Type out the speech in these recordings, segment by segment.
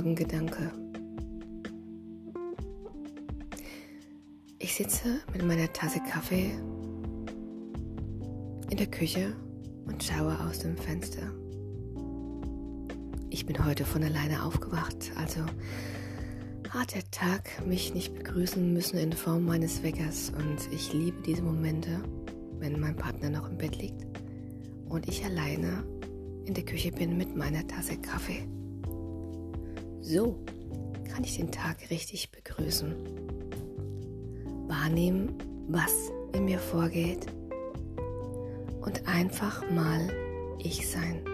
Morgen-Gedanke. Ich sitze mit meiner Tasse Kaffee in der Küche und schaue aus dem Fenster. Ich bin heute von alleine aufgewacht, also hat der Tag mich nicht begrüßen müssen in Form meines Weckers und ich liebe diese Momente, wenn mein Partner noch im Bett liegt und ich alleine in der Küche bin mit meiner Tasse Kaffee. So kann ich den Tag richtig begrüßen. Wahrnehmen, was in mir vorgeht und einfach mal ich sein.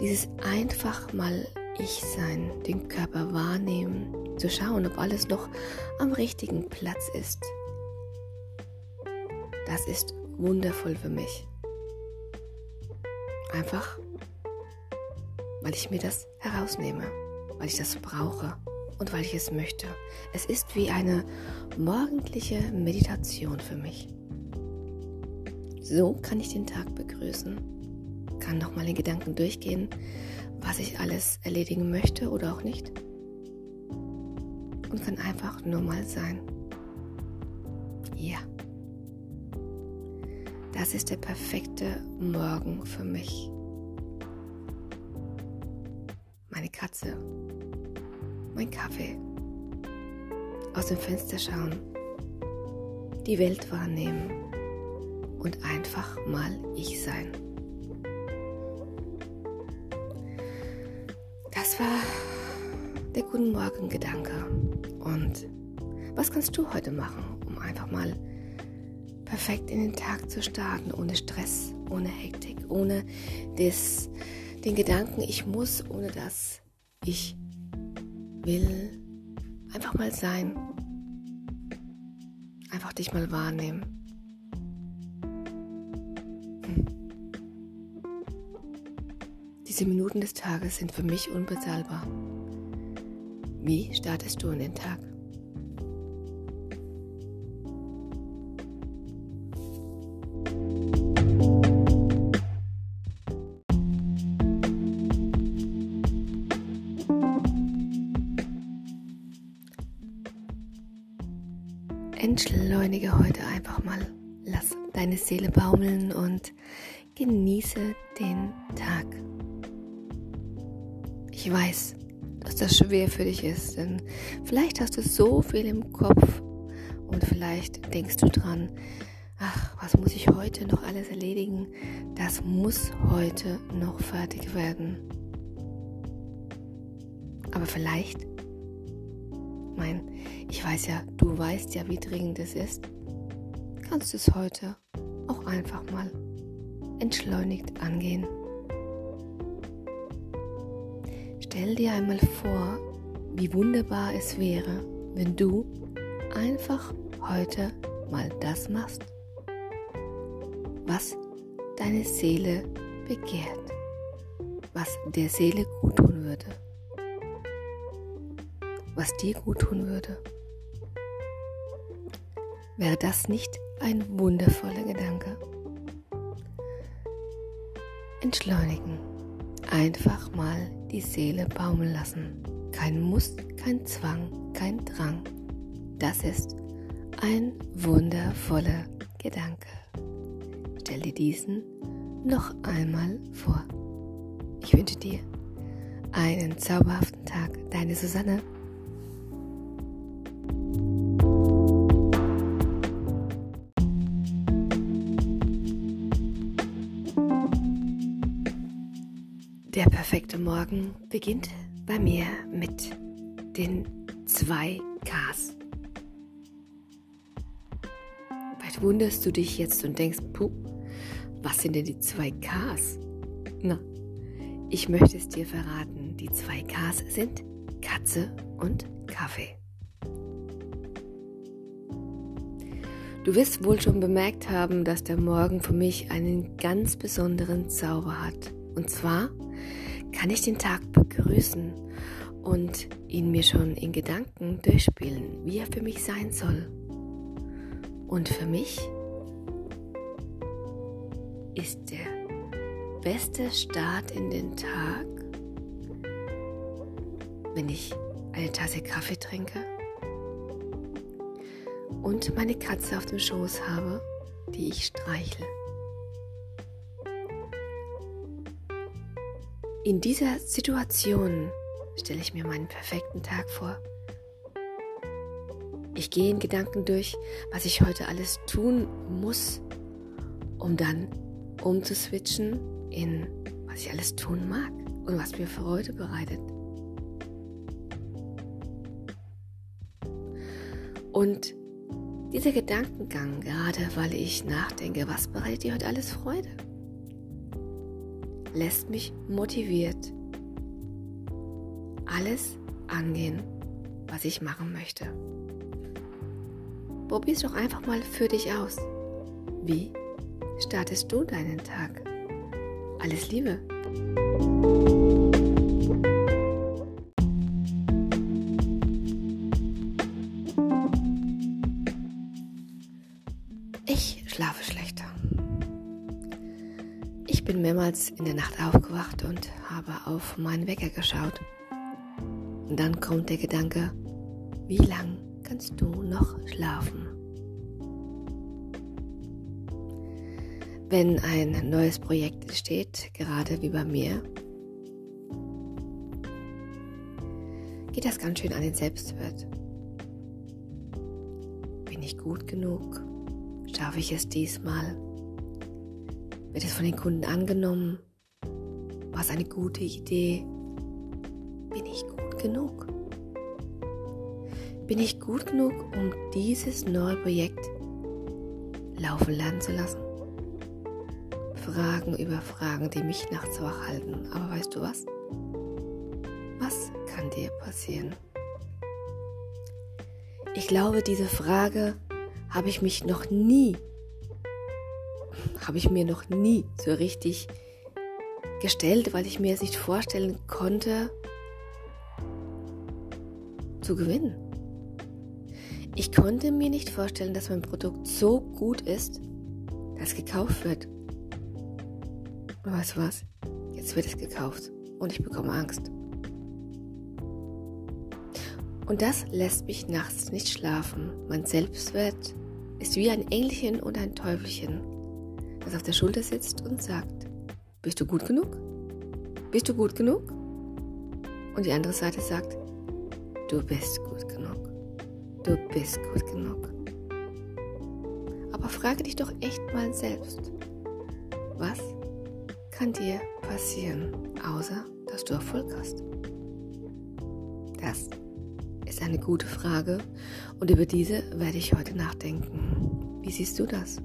Dieses einfach mal ich sein, den Körper wahrnehmen, zu schauen, ob alles noch am richtigen Platz ist. Das ist wundervoll für mich. Einfach, weil ich mir das herausnehme, weil ich das brauche und weil ich es möchte. Es ist wie eine morgendliche Meditation für mich. So kann ich den Tag begrüßen, kann nochmal in Gedanken durchgehen, was ich alles erledigen möchte oder auch nicht. Und kann einfach nur mal sein. Ja. Das ist der perfekte Morgen für mich. Meine Katze, mein Kaffee, aus dem Fenster schauen, die Welt wahrnehmen und einfach mal ich sein. Das war der Guten Morgen Gedanke. Und was kannst du heute machen, um einfach mal perfekt in den Tag zu starten, ohne Stress, ohne Hektik, ohne das, den Gedanken, ich muss, ohne das ich will. Einfach mal sein. Einfach dich mal wahrnehmen. Hm. Diese Minuten des Tages sind für mich unbezahlbar. Wie startest du in den Tag? Entschleunige heute einfach mal. Lass deine Seele baumeln und genieße den Tag. Ich weiß, dass das schwer für dich ist, denn vielleicht hast du so viel im Kopf und vielleicht denkst du dran, ach, was muss ich heute noch alles erledigen? Das muss heute noch fertig werden. Aber vielleicht mein, ich weiß ja, du weißt ja, wie dringend es ist. Kannst du es heute auch einfach mal entschleunigt angehen. Stell dir einmal vor, wie wunderbar es wäre, wenn du einfach heute mal das machst, was deine Seele begehrt, was der Seele gut tun würde was dir gut tun würde. Wäre das nicht ein wundervoller Gedanke? Entschleunigen. Einfach mal die Seele baumeln lassen. Kein Muss, kein Zwang, kein Drang. Das ist ein wundervoller Gedanke. Stell dir diesen noch einmal vor. Ich wünsche dir einen zauberhaften Tag. Deine Susanne. Perfekte Morgen beginnt bei mir mit den zwei Ks. Vielleicht wunderst du dich jetzt und denkst, puh, was sind denn die zwei Ks? Na, ich möchte es dir verraten. Die zwei Ks sind Katze und Kaffee. Du wirst wohl schon bemerkt haben, dass der Morgen für mich einen ganz besonderen Zauber hat. Und zwar kann ich den Tag begrüßen und ihn mir schon in Gedanken durchspielen, wie er für mich sein soll. Und für mich ist er beste Start in den Tag, wenn ich eine Tasse Kaffee trinke und meine Katze auf dem Schoß habe, die ich streichle. In dieser Situation stelle ich mir meinen perfekten Tag vor. Ich gehe in Gedanken durch, was ich heute alles tun muss, um dann umzuswitchen in was ich alles tun mag und was mir Freude bereitet. Und dieser Gedankengang, gerade weil ich nachdenke, was bereitet dir heute alles Freude, lässt mich motiviert, alles angehen, was ich machen möchte. Probier es doch einfach mal für dich aus. Wie startest du deinen Tag? Alles Liebe! Ich schlafe schlechter. Ich bin mehrmals in der Nacht aufgewacht und habe auf meinen Wecker geschaut. Und dann kommt der Gedanke, wie lang kannst du noch schlafen? Wenn ein neues Projekt entsteht, gerade wie bei mir, geht das ganz schön an den Selbstwert. Bin ich gut genug? Schaffe ich es diesmal? Wird es von den Kunden angenommen? War es eine gute Idee? Bin ich gut genug? Bin ich gut genug, um dieses neue Projekt laufen lernen zu lassen? Fragen über Fragen, die mich nachts wach halten. Aber weißt du was? Was kann dir passieren? Ich glaube, diese Frage habe ich mich noch nie, habe ich mir noch nie so richtig gestellt, weil ich mir es nicht vorstellen konnte, zu gewinnen. Ich konnte mir nicht vorstellen, dass mein Produkt so gut ist, dass gekauft wird. Und weißt du was? Jetzt wird es gekauft und ich bekomme Angst. Und das lässt mich nachts nicht schlafen. Mein Selbstwert ist wie ein Engelchen und ein Teufelchen, das auf der Schulter sitzt und sagt, bist du gut genug? Bist du gut genug? Und die andere Seite sagt, du bist gut genug. Du bist gut genug. Aber frage dich doch echt mal selbst, was kann dir passieren, außer dass du Erfolg hast? Das ist eine gute Frage und über diese werde ich heute nachdenken. Wie siehst du das?